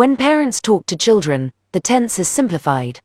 When parents talk to children, the tense is simplified.